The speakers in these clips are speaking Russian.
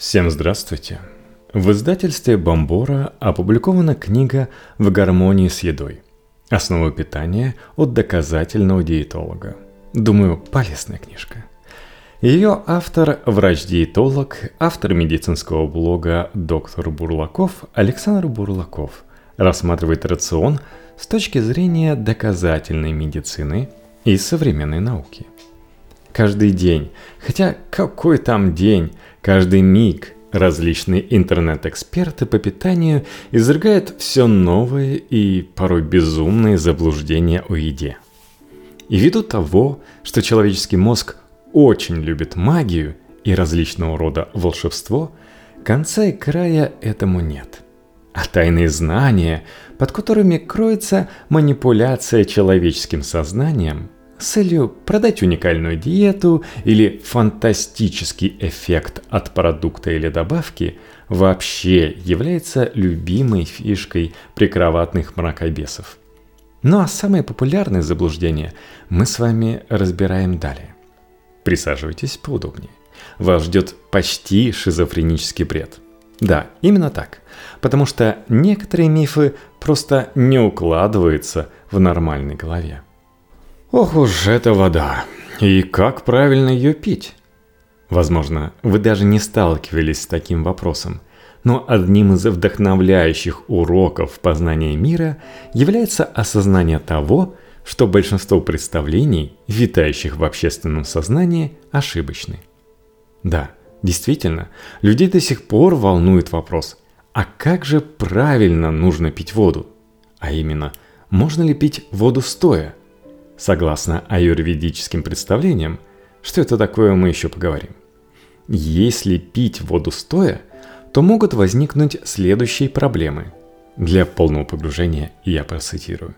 Всем здравствуйте! В издательстве «Бомбора» опубликована книга «В гармонии с едой. Основы питания от доказательного диетолога». Думаю, полезная книжка. Ее автор – врач-диетолог, автор медицинского блога «Доктор Бурлаков» Александр Бурлаков рассматривает рацион с точки зрения доказательной медицины и современной науки. Каждый день, хотя какой там день – Каждый миг различные интернет-эксперты по питанию изрыгают все новые и порой безумные заблуждения о еде. И ввиду того, что человеческий мозг очень любит магию и различного рода волшебство, конца и края этому нет. А тайные знания, под которыми кроется манипуляция человеческим сознанием – с целью продать уникальную диету или фантастический эффект от продукта или добавки вообще является любимой фишкой прикроватных мракобесов. Ну а самое популярное заблуждение мы с вами разбираем далее. Присаживайтесь поудобнее. Вас ждет почти шизофренический бред. Да, именно так. Потому что некоторые мифы просто не укладываются в нормальной голове. Ох уж эта вода. И как правильно ее пить? Возможно, вы даже не сталкивались с таким вопросом. Но одним из вдохновляющих уроков познания мира является осознание того, что большинство представлений, витающих в общественном сознании, ошибочны. Да, действительно, людей до сих пор волнует вопрос, а как же правильно нужно пить воду? А именно, можно ли пить воду стоя – Согласно аюрведическим представлениям, что это такое, мы еще поговорим. Если пить воду стоя, то могут возникнуть следующие проблемы. Для полного погружения я процитирую.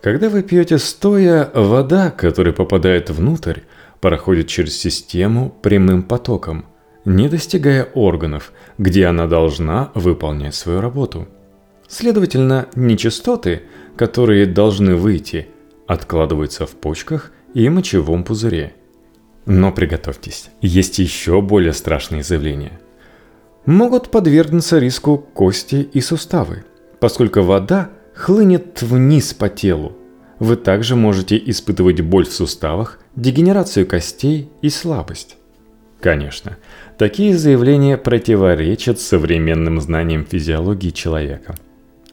Когда вы пьете стоя, вода, которая попадает внутрь, проходит через систему прямым потоком, не достигая органов, где она должна выполнять свою работу. Следовательно, нечистоты, которые должны выйти – откладываются в почках и мочевом пузыре. Но приготовьтесь, есть еще более страшные заявления. Могут подвергнуться риску кости и суставы, поскольку вода хлынет вниз по телу. Вы также можете испытывать боль в суставах, дегенерацию костей и слабость. Конечно, такие заявления противоречат современным знаниям физиологии человека.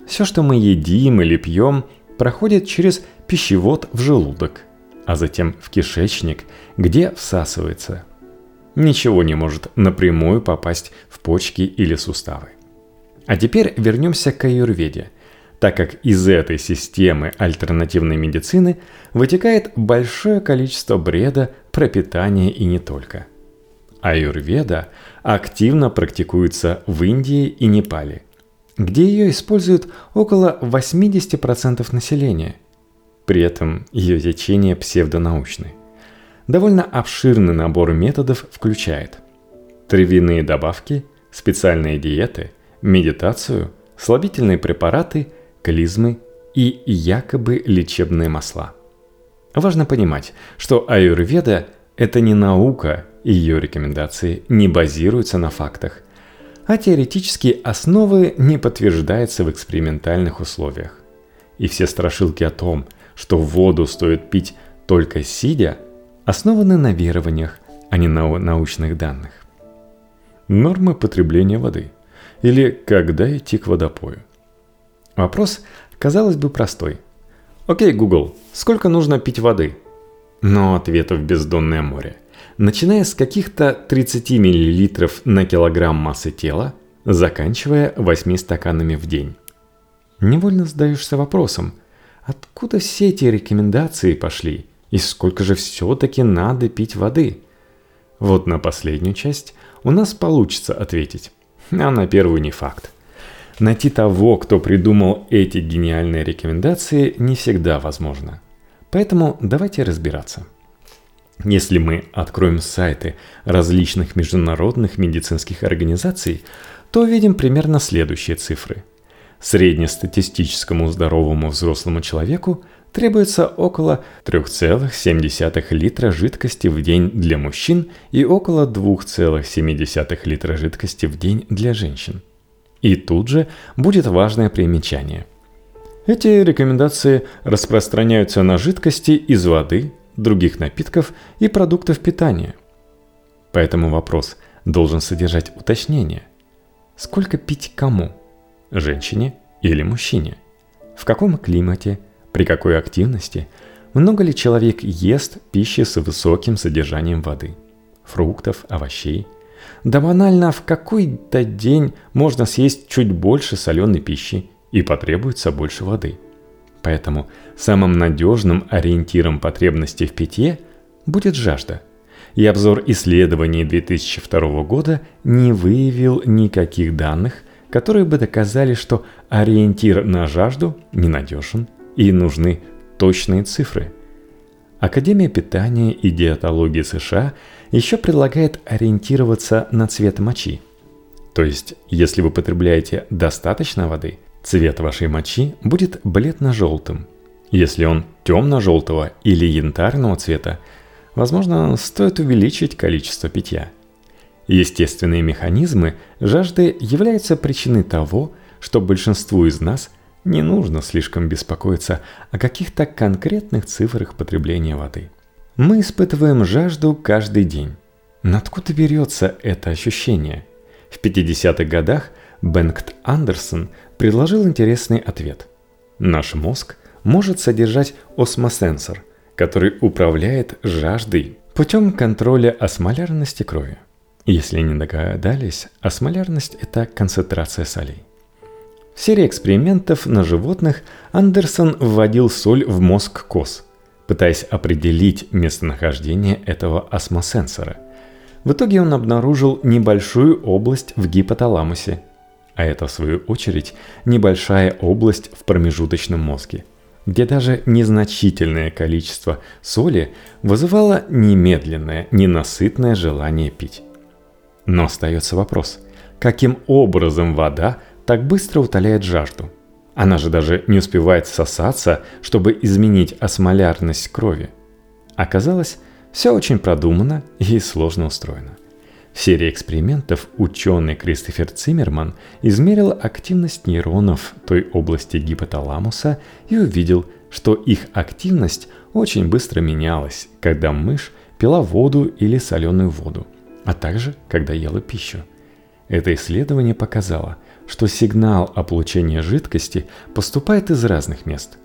Все, что мы едим или пьем, проходит через пищевод в желудок, а затем в кишечник, где всасывается. Ничего не может напрямую попасть в почки или суставы. А теперь вернемся к аюрведе, так как из этой системы альтернативной медицины вытекает большое количество бреда про питание и не только. Аюрведа активно практикуется в Индии и Непале, где ее используют около 80% населения – при этом ее течение псевдонаучны. Довольно обширный набор методов включает травяные добавки, специальные диеты, медитацию, слабительные препараты, клизмы и якобы лечебные масла. Важно понимать, что аюрведа – это не наука, и ее рекомендации не базируются на фактах, а теоретические основы не подтверждаются в экспериментальных условиях. И все страшилки о том – что воду стоит пить только сидя, основаны на верованиях, а не на научных данных. Нормы потребления воды или когда идти к водопою. Вопрос, казалось бы, простой. Окей, Google, сколько нужно пить воды? Но ответов бездонное море. Начиная с каких-то 30 мл на килограмм массы тела, заканчивая 8 стаканами в день. Невольно задаешься вопросом – Откуда все эти рекомендации пошли? И сколько же все-таки надо пить воды? Вот на последнюю часть у нас получится ответить, а на первую не факт. Найти того, кто придумал эти гениальные рекомендации, не всегда возможно. Поэтому давайте разбираться. Если мы откроем сайты различных международных медицинских организаций, то увидим примерно следующие цифры – Среднестатистическому здоровому взрослому человеку требуется около 3,7 литра жидкости в день для мужчин и около 2,7 литра жидкости в день для женщин. И тут же будет важное примечание. Эти рекомендации распространяются на жидкости из воды, других напитков и продуктов питания. Поэтому вопрос должен содержать уточнение. Сколько пить кому? Женщине или мужчине? В каком климате? При какой активности? Много ли человек ест пищи с высоким содержанием воды? Фруктов, овощей? Да банально, в какой-то день можно съесть чуть больше соленой пищи и потребуется больше воды. Поэтому самым надежным ориентиром потребностей в питье будет жажда. И обзор исследований 2002 года не выявил никаких данных, которые бы доказали, что ориентир на жажду ненадежен и нужны точные цифры. Академия питания и диетологии США еще предлагает ориентироваться на цвет мочи. То есть, если вы потребляете достаточно воды, цвет вашей мочи будет бледно-желтым. Если он темно-желтого или янтарного цвета, возможно, стоит увеличить количество питья. Естественные механизмы жажды являются причиной того, что большинству из нас не нужно слишком беспокоиться о каких-то конкретных цифрах потребления воды. Мы испытываем жажду каждый день. Но откуда берется это ощущение? В 50-х годах Бенгт Андерсон предложил интересный ответ. Наш мозг может содержать осмосенсор, который управляет жаждой путем контроля осмолярности крови. Если не догадались, осмолярность – это концентрация солей. В серии экспериментов на животных Андерсон вводил соль в мозг коз, пытаясь определить местонахождение этого осмосенсора. В итоге он обнаружил небольшую область в гипоталамусе, а это в свою очередь небольшая область в промежуточном мозге, где даже незначительное количество соли вызывало немедленное, ненасытное желание пить. Но остается вопрос, каким образом вода так быстро утоляет жажду. Она же даже не успевает сосаться, чтобы изменить осмолярность крови. Оказалось, все очень продумано и сложно устроено. В серии экспериментов ученый Кристофер Циммерман измерил активность нейронов той области гипоталамуса и увидел, что их активность очень быстро менялась, когда мышь пила воду или соленую воду, а также когда ела пищу. Это исследование показало, что сигнал о получении жидкости поступает из разных мест.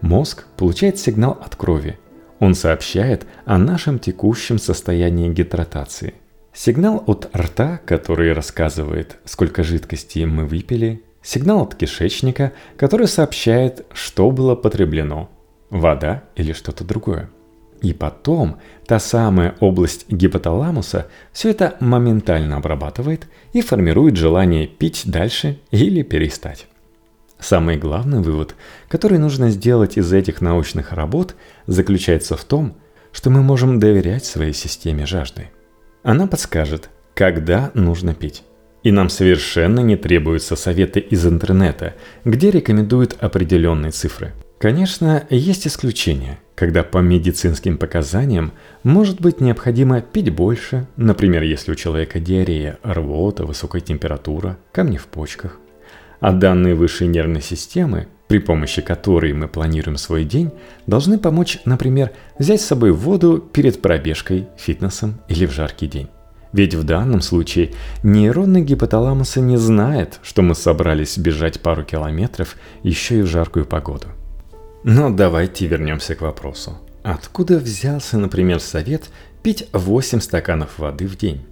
Мозг получает сигнал от крови. Он сообщает о нашем текущем состоянии гидратации. Сигнал от рта, который рассказывает, сколько жидкости мы выпили. Сигнал от кишечника, который сообщает, что было потреблено. Вода или что-то другое. И потом та самая область гипоталамуса все это моментально обрабатывает и формирует желание пить дальше или перестать. Самый главный вывод, который нужно сделать из этих научных работ, заключается в том, что мы можем доверять своей системе жажды. Она подскажет, когда нужно пить. И нам совершенно не требуются советы из интернета, где рекомендуют определенные цифры – Конечно, есть исключения, когда по медицинским показаниям может быть необходимо пить больше, например, если у человека диарея, рвота, высокая температура, камни в почках. А данные высшей нервной системы, при помощи которой мы планируем свой день, должны помочь, например, взять с собой воду перед пробежкой, фитнесом или в жаркий день. Ведь в данном случае нейроны гипоталамуса не знают, что мы собрались бежать пару километров еще и в жаркую погоду. Но давайте вернемся к вопросу. Откуда взялся, например, совет пить 8 стаканов воды в день?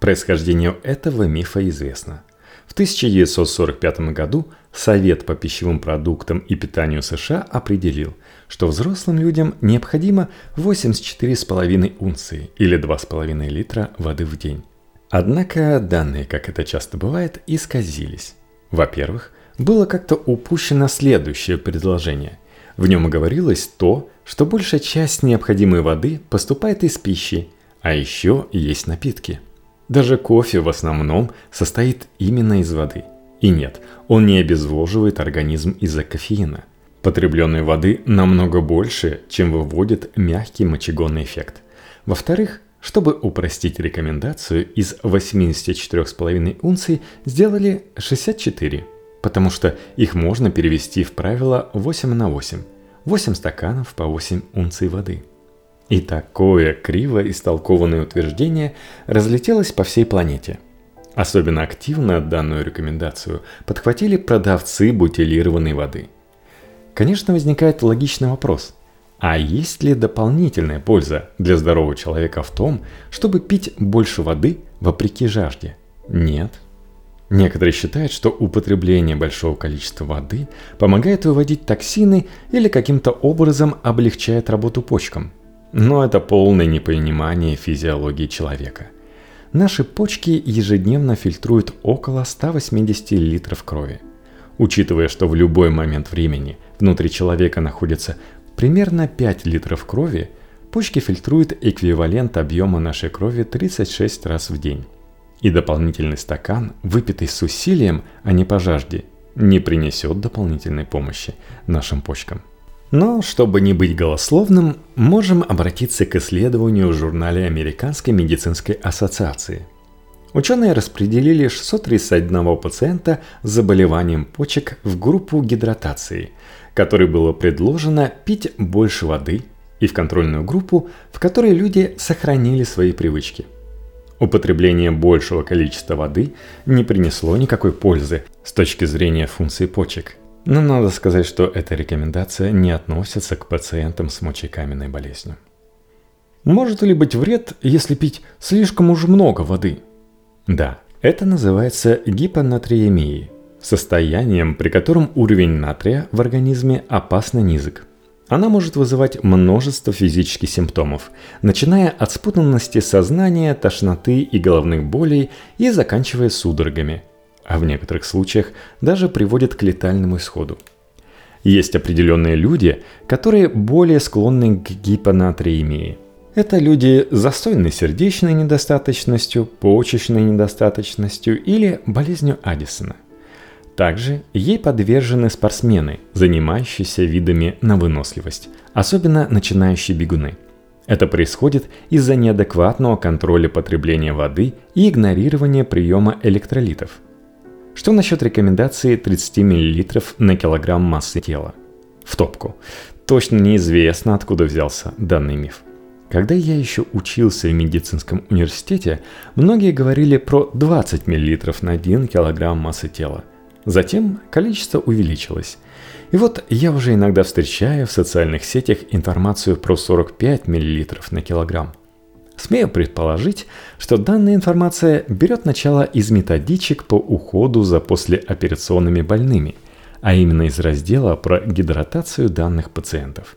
Происхождение этого мифа известно. В 1945 году Совет по пищевым продуктам и питанию США определил, что взрослым людям необходимо 84,5 унции или 2,5 литра воды в день. Однако данные, как это часто бывает, исказились. Во-первых, было как-то упущено следующее предложение – в нем говорилось то, что большая часть необходимой воды поступает из пищи, а еще есть напитки. Даже кофе в основном состоит именно из воды. И нет, он не обезвоживает организм из-за кофеина. Потребленной воды намного больше, чем выводит мягкий мочегонный эффект. Во-вторых, чтобы упростить рекомендацию, из 84,5 унций сделали 64, потому что их можно перевести в правило 8 на 8. 8 стаканов по 8 унций воды. И такое криво истолкованное утверждение разлетелось по всей планете. Особенно активно данную рекомендацию подхватили продавцы бутилированной воды. Конечно, возникает логичный вопрос. А есть ли дополнительная польза для здорового человека в том, чтобы пить больше воды вопреки жажде? Нет. Некоторые считают, что употребление большого количества воды помогает выводить токсины или каким-то образом облегчает работу почкам. Но это полное непонимание физиологии человека. Наши почки ежедневно фильтруют около 180 литров крови. Учитывая, что в любой момент времени внутри человека находится Примерно 5 литров крови почки фильтруют эквивалент объема нашей крови 36 раз в день. И дополнительный стакан, выпитый с усилием, а не по жажде, не принесет дополнительной помощи нашим почкам. Но, чтобы не быть голословным, можем обратиться к исследованию в журнале Американской медицинской ассоциации. Ученые распределили 631 пациента с заболеванием почек в группу гидратации – которой было предложено пить больше воды, и в контрольную группу, в которой люди сохранили свои привычки. Употребление большего количества воды не принесло никакой пользы с точки зрения функции почек. Но надо сказать, что эта рекомендация не относится к пациентам с мочекаменной болезнью. Может ли быть вред, если пить слишком уж много воды? Да, это называется гипонатриемией – состоянием, при котором уровень натрия в организме опасно низок. Она может вызывать множество физических симптомов, начиная от спутанности сознания, тошноты и головных болей и заканчивая судорогами, а в некоторых случаях даже приводит к летальному исходу. Есть определенные люди, которые более склонны к гипонатриемии. Это люди с застойной сердечной недостаточностью, почечной недостаточностью или болезнью Аддисона – также ей подвержены спортсмены, занимающиеся видами на выносливость, особенно начинающие бегуны. Это происходит из-за неадекватного контроля потребления воды и игнорирования приема электролитов. Что насчет рекомендации 30 мл на килограмм массы тела? В топку. Точно неизвестно, откуда взялся данный миф. Когда я еще учился в медицинском университете, многие говорили про 20 мл на 1 килограмм массы тела – Затем количество увеличилось. И вот я уже иногда встречаю в социальных сетях информацию про 45 мл на килограмм. Смею предположить, что данная информация берет начало из методичек по уходу за послеоперационными больными, а именно из раздела про гидратацию данных пациентов.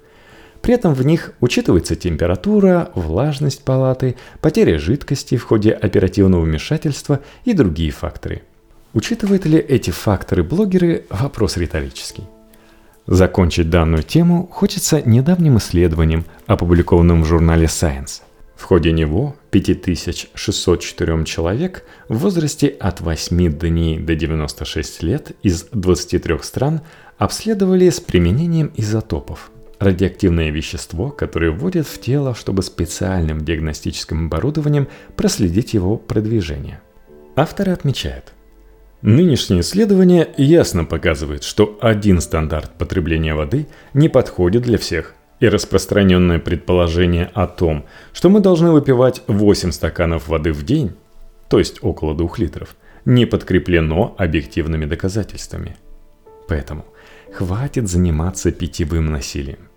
При этом в них учитывается температура, влажность палаты, потеря жидкости в ходе оперативного вмешательства и другие факторы – Учитывают ли эти факторы блогеры – вопрос риторический. Закончить данную тему хочется недавним исследованием, опубликованным в журнале Science. В ходе него 5604 человек в возрасте от 8 дней до 96 лет из 23 стран обследовали с применением изотопов – радиоактивное вещество, которое вводят в тело, чтобы специальным диагностическим оборудованием проследить его продвижение. Авторы отмечают – Нынешнее исследование ясно показывает, что один стандарт потребления воды не подходит для всех, и распространенное предположение о том, что мы должны выпивать 8 стаканов воды в день, то есть около 2 литров, не подкреплено объективными доказательствами. Поэтому хватит заниматься питьевым насилием.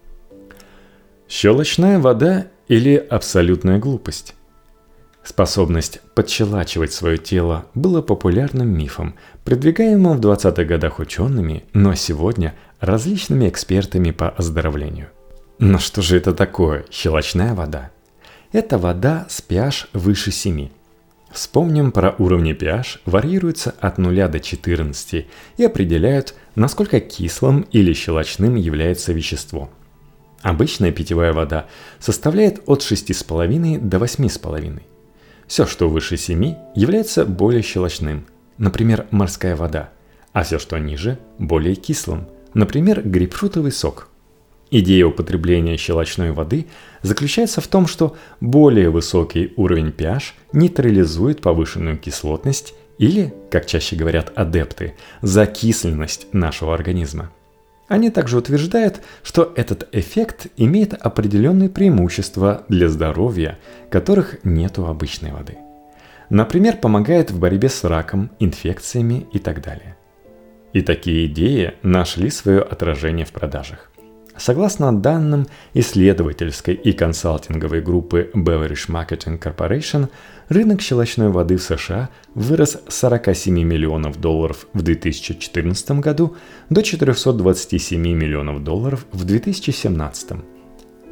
Щелочная вода или абсолютная глупость? Способность подчелачивать свое тело было популярным мифом, продвигаемым в 20-х годах учеными, но сегодня различными экспертами по оздоровлению. Но что же это такое щелочная вода? Это вода с pH выше 7. Вспомним про уровни pH варьируются от 0 до 14 и определяют, насколько кислым или щелочным является вещество. Обычная питьевая вода составляет от 6,5 до 8,5. Все, что выше 7, является более щелочным, например, морская вода, а все, что ниже, более кислым, Например, грейпфрутовый сок. Идея употребления щелочной воды заключается в том, что более высокий уровень pH нейтрализует повышенную кислотность или, как чаще говорят адепты, закисленность нашего организма. Они также утверждают, что этот эффект имеет определенные преимущества для здоровья, которых нет у обычной воды. Например, помогает в борьбе с раком, инфекциями и так далее. И такие идеи нашли свое отражение в продажах. Согласно данным исследовательской и консалтинговой группы Beverage Marketing Corporation, рынок щелочной воды в США вырос с 47 миллионов долларов в 2014 году до 427 миллионов долларов в 2017.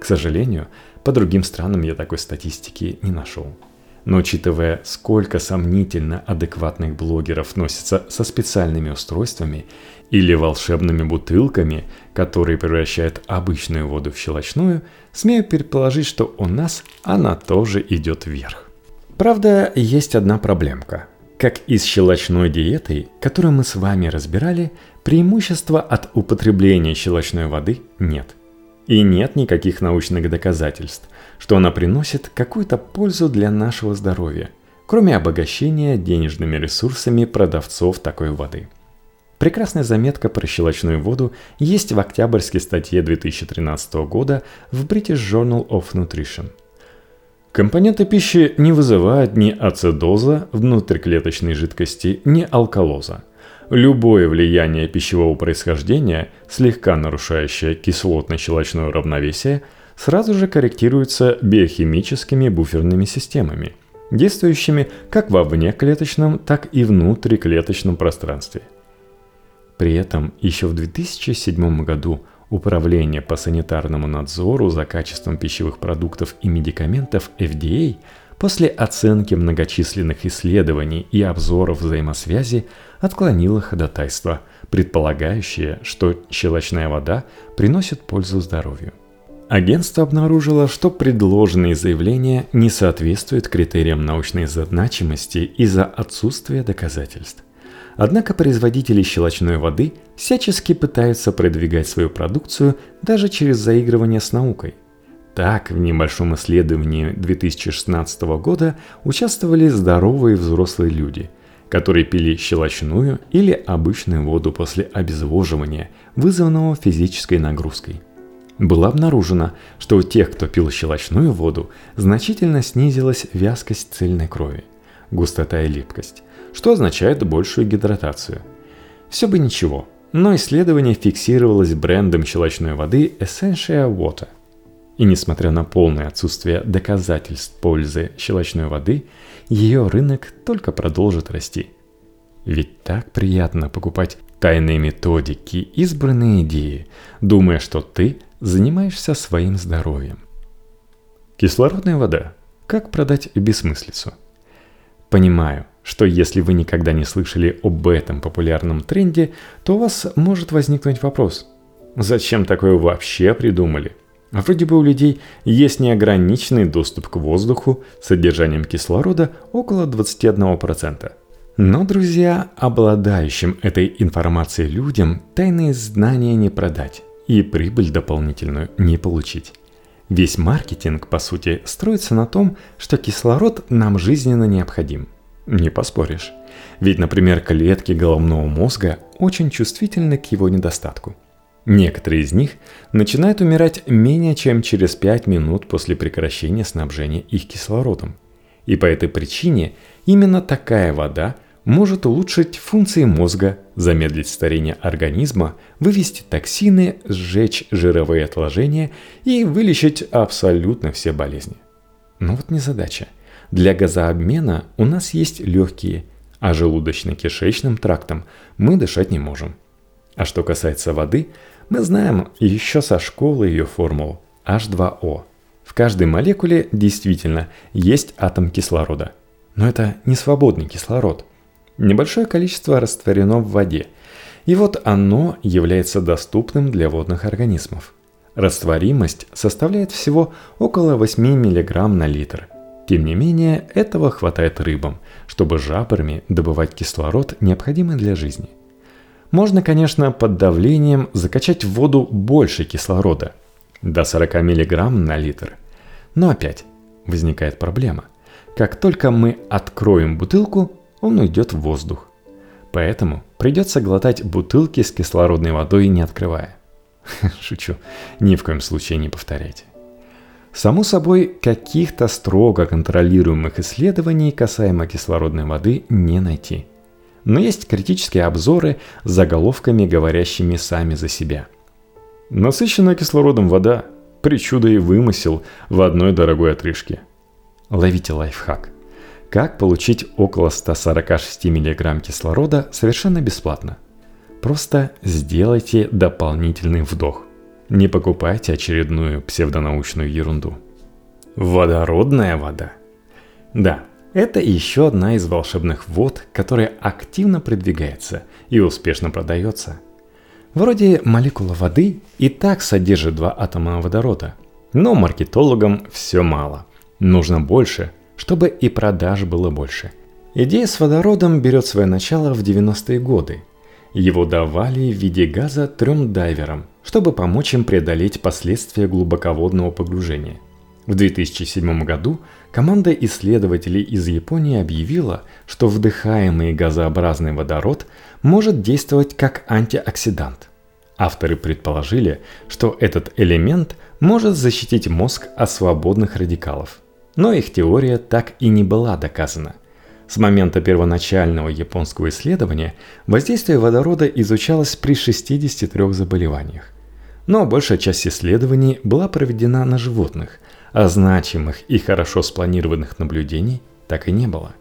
К сожалению, по другим странам я такой статистики не нашел. Но учитывая, сколько сомнительно адекватных блогеров носятся со специальными устройствами или волшебными бутылками, которые превращают обычную воду в щелочную, смею предположить, что у нас она тоже идет вверх. Правда, есть одна проблемка. Как и с щелочной диетой, которую мы с вами разбирали, преимущества от употребления щелочной воды нет – и нет никаких научных доказательств, что она приносит какую-то пользу для нашего здоровья, кроме обогащения денежными ресурсами продавцов такой воды. Прекрасная заметка про щелочную воду есть в октябрьской статье 2013 года в British Journal of Nutrition. Компоненты пищи не вызывают ни ацидоза внутриклеточной жидкости, ни алкалоза – Любое влияние пищевого происхождения, слегка нарушающее кислотно-щелочное равновесие, сразу же корректируется биохимическими буферными системами, действующими как во внеклеточном, так и внутриклеточном пространстве. При этом еще в 2007 году Управление по санитарному надзору за качеством пищевых продуктов и медикаментов FDA – после оценки многочисленных исследований и обзоров взаимосвязи отклонила ходатайство, предполагающее, что щелочная вода приносит пользу здоровью. Агентство обнаружило, что предложенные заявления не соответствуют критериям научной значимости из-за отсутствия доказательств. Однако производители щелочной воды всячески пытаются продвигать свою продукцию даже через заигрывание с наукой. Так, в небольшом исследовании 2016 года участвовали здоровые взрослые люди, которые пили щелочную или обычную воду после обезвоживания, вызванного физической нагрузкой. Было обнаружено, что у тех, кто пил щелочную воду, значительно снизилась вязкость цельной крови, густота и липкость, что означает большую гидратацию. Все бы ничего, но исследование фиксировалось брендом щелочной воды Essential Water – и несмотря на полное отсутствие доказательств пользы щелочной воды, ее рынок только продолжит расти. Ведь так приятно покупать тайные методики, избранные идеи, думая, что ты занимаешься своим здоровьем. Кислородная вода. Как продать бессмыслицу? Понимаю, что если вы никогда не слышали об этом популярном тренде, то у вас может возникнуть вопрос. Зачем такое вообще придумали? Вроде бы у людей есть неограниченный доступ к воздуху с содержанием кислорода около 21%. Но, друзья, обладающим этой информацией людям тайные знания не продать и прибыль дополнительную не получить. Весь маркетинг, по сути, строится на том, что кислород нам жизненно необходим. Не поспоришь. Ведь, например, клетки головного мозга очень чувствительны к его недостатку – Некоторые из них начинают умирать менее чем через 5 минут после прекращения снабжения их кислородом. И по этой причине именно такая вода может улучшить функции мозга, замедлить старение организма, вывести токсины, сжечь жировые отложения и вылечить абсолютно все болезни. Но вот не задача. Для газообмена у нас есть легкие, а желудочно-кишечным трактом мы дышать не можем. А что касается воды, мы знаем еще со школы ее формулу H2O. В каждой молекуле действительно есть атом кислорода. Но это не свободный кислород. Небольшое количество растворено в воде. И вот оно является доступным для водных организмов. Растворимость составляет всего около 8 мг на литр. Тем не менее, этого хватает рыбам, чтобы жабрами добывать кислород, необходимый для жизни – можно, конечно, под давлением закачать в воду больше кислорода, до 40 мг на литр. Но опять возникает проблема. Как только мы откроем бутылку, он уйдет в воздух. Поэтому придется глотать бутылки с кислородной водой, не открывая. Шучу, ни в коем случае не повторяйте. Само собой, каких-то строго контролируемых исследований касаемо кислородной воды не найти. Но есть критические обзоры с заголовками, говорящими сами за себя. Насыщенная кислородом вода – причуда и вымысел в одной дорогой отрыжке. Ловите лайфхак. Как получить около 146 мг кислорода совершенно бесплатно? Просто сделайте дополнительный вдох – не покупайте очередную псевдонаучную ерунду. Водородная вода. Да, это еще одна из волшебных вод, которая активно продвигается и успешно продается. Вроде молекула воды и так содержит два атома водорода. Но маркетологам все мало. Нужно больше, чтобы и продаж было больше. Идея с водородом берет свое начало в 90-е годы. Его давали в виде газа трем дайверам, чтобы помочь им преодолеть последствия глубоководного погружения. В 2007 году команда исследователей из Японии объявила, что вдыхаемый газообразный водород может действовать как антиоксидант. Авторы предположили, что этот элемент может защитить мозг от свободных радикалов. Но их теория так и не была доказана. С момента первоначального японского исследования воздействие водорода изучалось при 63 заболеваниях. Но большая часть исследований была проведена на животных, а значимых и хорошо спланированных наблюдений так и не было.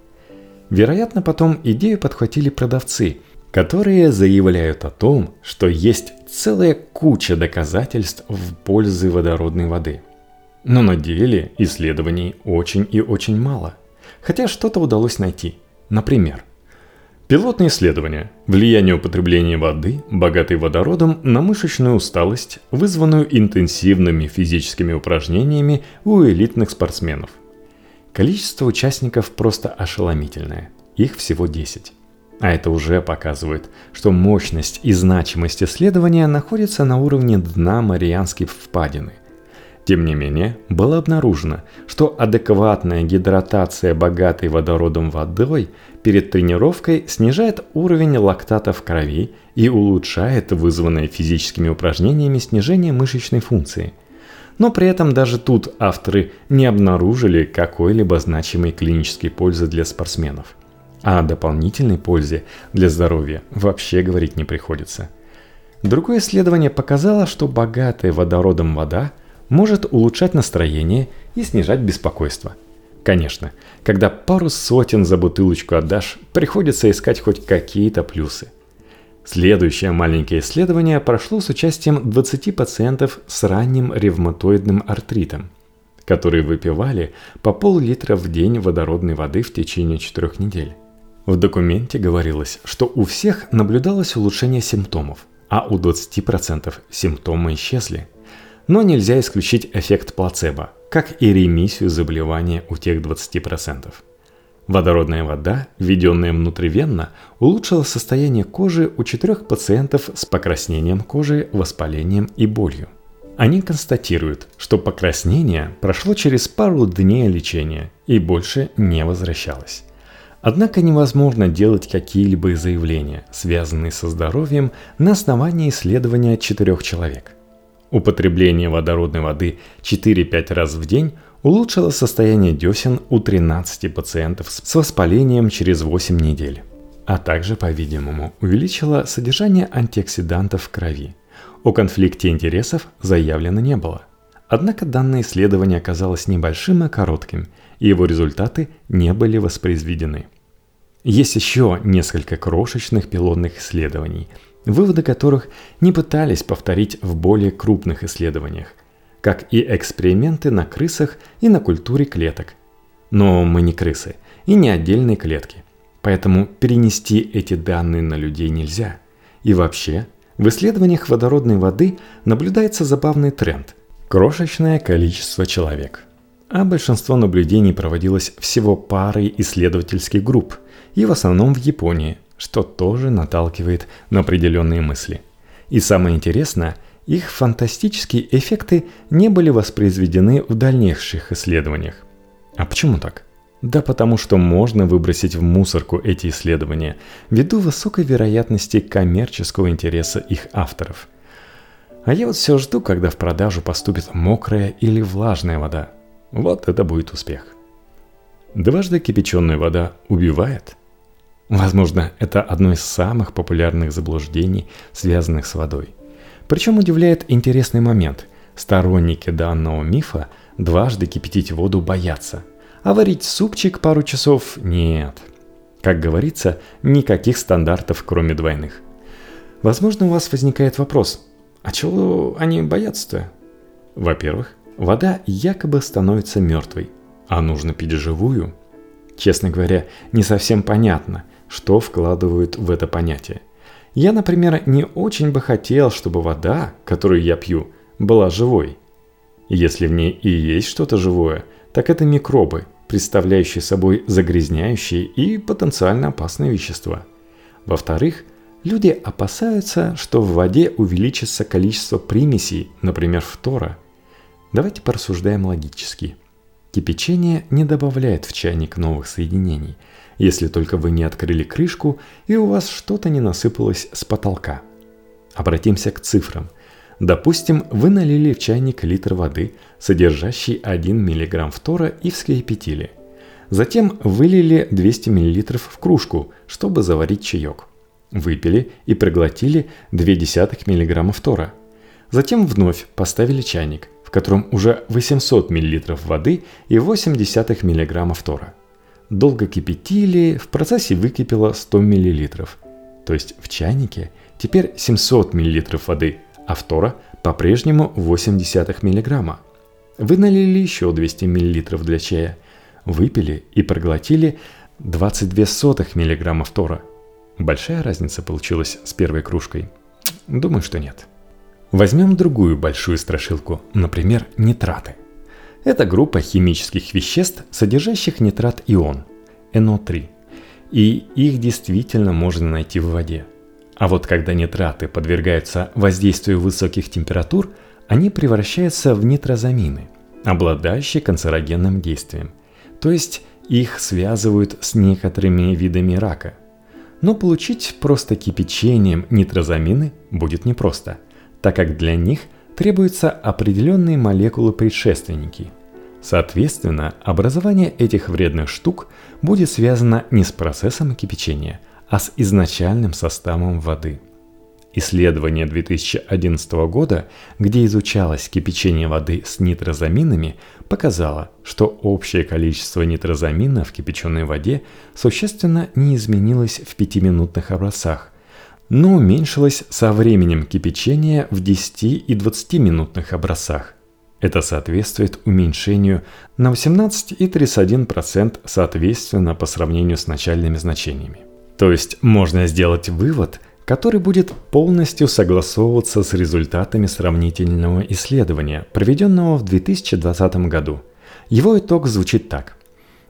Вероятно, потом идею подхватили продавцы, которые заявляют о том, что есть целая куча доказательств в пользу водородной воды. Но на деле исследований очень и очень мало – хотя что-то удалось найти. Например, пилотное исследование влияние употребления воды, богатой водородом, на мышечную усталость, вызванную интенсивными физическими упражнениями у элитных спортсменов. Количество участников просто ошеломительное. Их всего 10. А это уже показывает, что мощность и значимость исследования находятся на уровне дна Марианской впадины. Тем не менее, было обнаружено, что адекватная гидратация богатой водородом водой перед тренировкой снижает уровень лактата в крови и улучшает вызванное физическими упражнениями снижение мышечной функции. Но при этом даже тут авторы не обнаружили какой-либо значимой клинической пользы для спортсменов. А о дополнительной пользе для здоровья вообще говорить не приходится. Другое исследование показало, что богатая водородом вода – может улучшать настроение и снижать беспокойство. Конечно, когда пару сотен за бутылочку отдашь, приходится искать хоть какие-то плюсы. Следующее маленькое исследование прошло с участием 20 пациентов с ранним ревматоидным артритом, которые выпивали по пол-литра в день водородной воды в течение 4 недель. В документе говорилось, что у всех наблюдалось улучшение симптомов, а у 20% симптомы исчезли – но нельзя исключить эффект плацебо, как и ремиссию заболевания у тех 20%. Водородная вода, введенная внутривенно, улучшила состояние кожи у четырех пациентов с покраснением кожи, воспалением и болью. Они констатируют, что покраснение прошло через пару дней лечения и больше не возвращалось. Однако невозможно делать какие-либо заявления, связанные со здоровьем, на основании исследования четырех человек – Употребление водородной воды 4-5 раз в день улучшило состояние десен у 13 пациентов с воспалением через 8 недель, а также, по-видимому, увеличило содержание антиоксидантов в крови. О конфликте интересов заявлено не было. Однако данное исследование оказалось небольшим и коротким, и его результаты не были воспроизведены. Есть еще несколько крошечных пилотных исследований – выводы которых не пытались повторить в более крупных исследованиях, как и эксперименты на крысах и на культуре клеток. Но мы не крысы и не отдельные клетки, поэтому перенести эти данные на людей нельзя. И вообще, в исследованиях водородной воды наблюдается забавный тренд – крошечное количество человек. А большинство наблюдений проводилось всего парой исследовательских групп, и в основном в Японии – что тоже наталкивает на определенные мысли. И самое интересное, их фантастические эффекты не были воспроизведены в дальнейших исследованиях. А почему так? Да потому что можно выбросить в мусорку эти исследования ввиду высокой вероятности коммерческого интереса их авторов. А я вот все жду, когда в продажу поступит мокрая или влажная вода. Вот это будет успех. Дважды кипяченая вода убивает? Возможно, это одно из самых популярных заблуждений, связанных с водой. Причем удивляет интересный момент. Сторонники данного мифа дважды кипятить воду боятся – а варить супчик пару часов нет. Как говорится, никаких стандартов, кроме двойных. Возможно, у вас возникает вопрос, а чего они боятся-то? Во-первых, вода якобы становится мертвой, а нужно пить живую. Честно говоря, не совсем понятно, что вкладывают в это понятие. Я, например, не очень бы хотел, чтобы вода, которую я пью, была живой. Если в ней и есть что-то живое, так это микробы, представляющие собой загрязняющие и потенциально опасные вещества. Во-вторых, люди опасаются, что в воде увеличится количество примесей, например, фтора. Давайте порассуждаем логически. Кипячение не добавляет в чайник новых соединений, если только вы не открыли крышку и у вас что-то не насыпалось с потолка. Обратимся к цифрам – Допустим, вы налили в чайник литр воды, содержащий 1 мг фтора и вскипятили. Затем вылили 200 мл в кружку, чтобы заварить чаек. Выпили и проглотили 0,2 мг фтора. Затем вновь поставили чайник, в котором уже 800 мл воды и 0,8 мг фтора. Долго кипятили, в процессе выкипело 100 мл. То есть в чайнике теперь 700 мл воды – а фтора по-прежнему 0,8 мг. Вы налили еще 200 мл для чая, выпили и проглотили 22 мг фтора. Большая разница получилась с первой кружкой? Думаю, что нет. Возьмем другую большую страшилку, например, нитраты. Это группа химических веществ, содержащих нитрат ион, NO3. И их действительно можно найти в воде. А вот когда нитраты подвергаются воздействию высоких температур, они превращаются в нитрозамины, обладающие канцерогенным действием. То есть их связывают с некоторыми видами рака. Но получить просто кипячением нитрозамины будет непросто, так как для них требуются определенные молекулы-предшественники. Соответственно, образование этих вредных штук будет связано не с процессом кипячения – а с изначальным составом воды. Исследование 2011 года, где изучалось кипячение воды с нитрозаминами, показало, что общее количество нитрозамина в кипяченой воде существенно не изменилось в 5-минутных образцах, но уменьшилось со временем кипячения в 10 и 20-минутных образцах. Это соответствует уменьшению на 18,31% соответственно по сравнению с начальными значениями. То есть можно сделать вывод, который будет полностью согласовываться с результатами сравнительного исследования, проведенного в 2020 году. Его итог звучит так.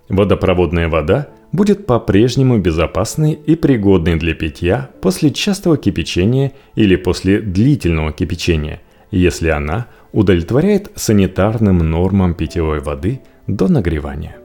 Водопроводная вода будет по-прежнему безопасной и пригодной для питья после частого кипячения или после длительного кипячения, если она удовлетворяет санитарным нормам питьевой воды до нагревания.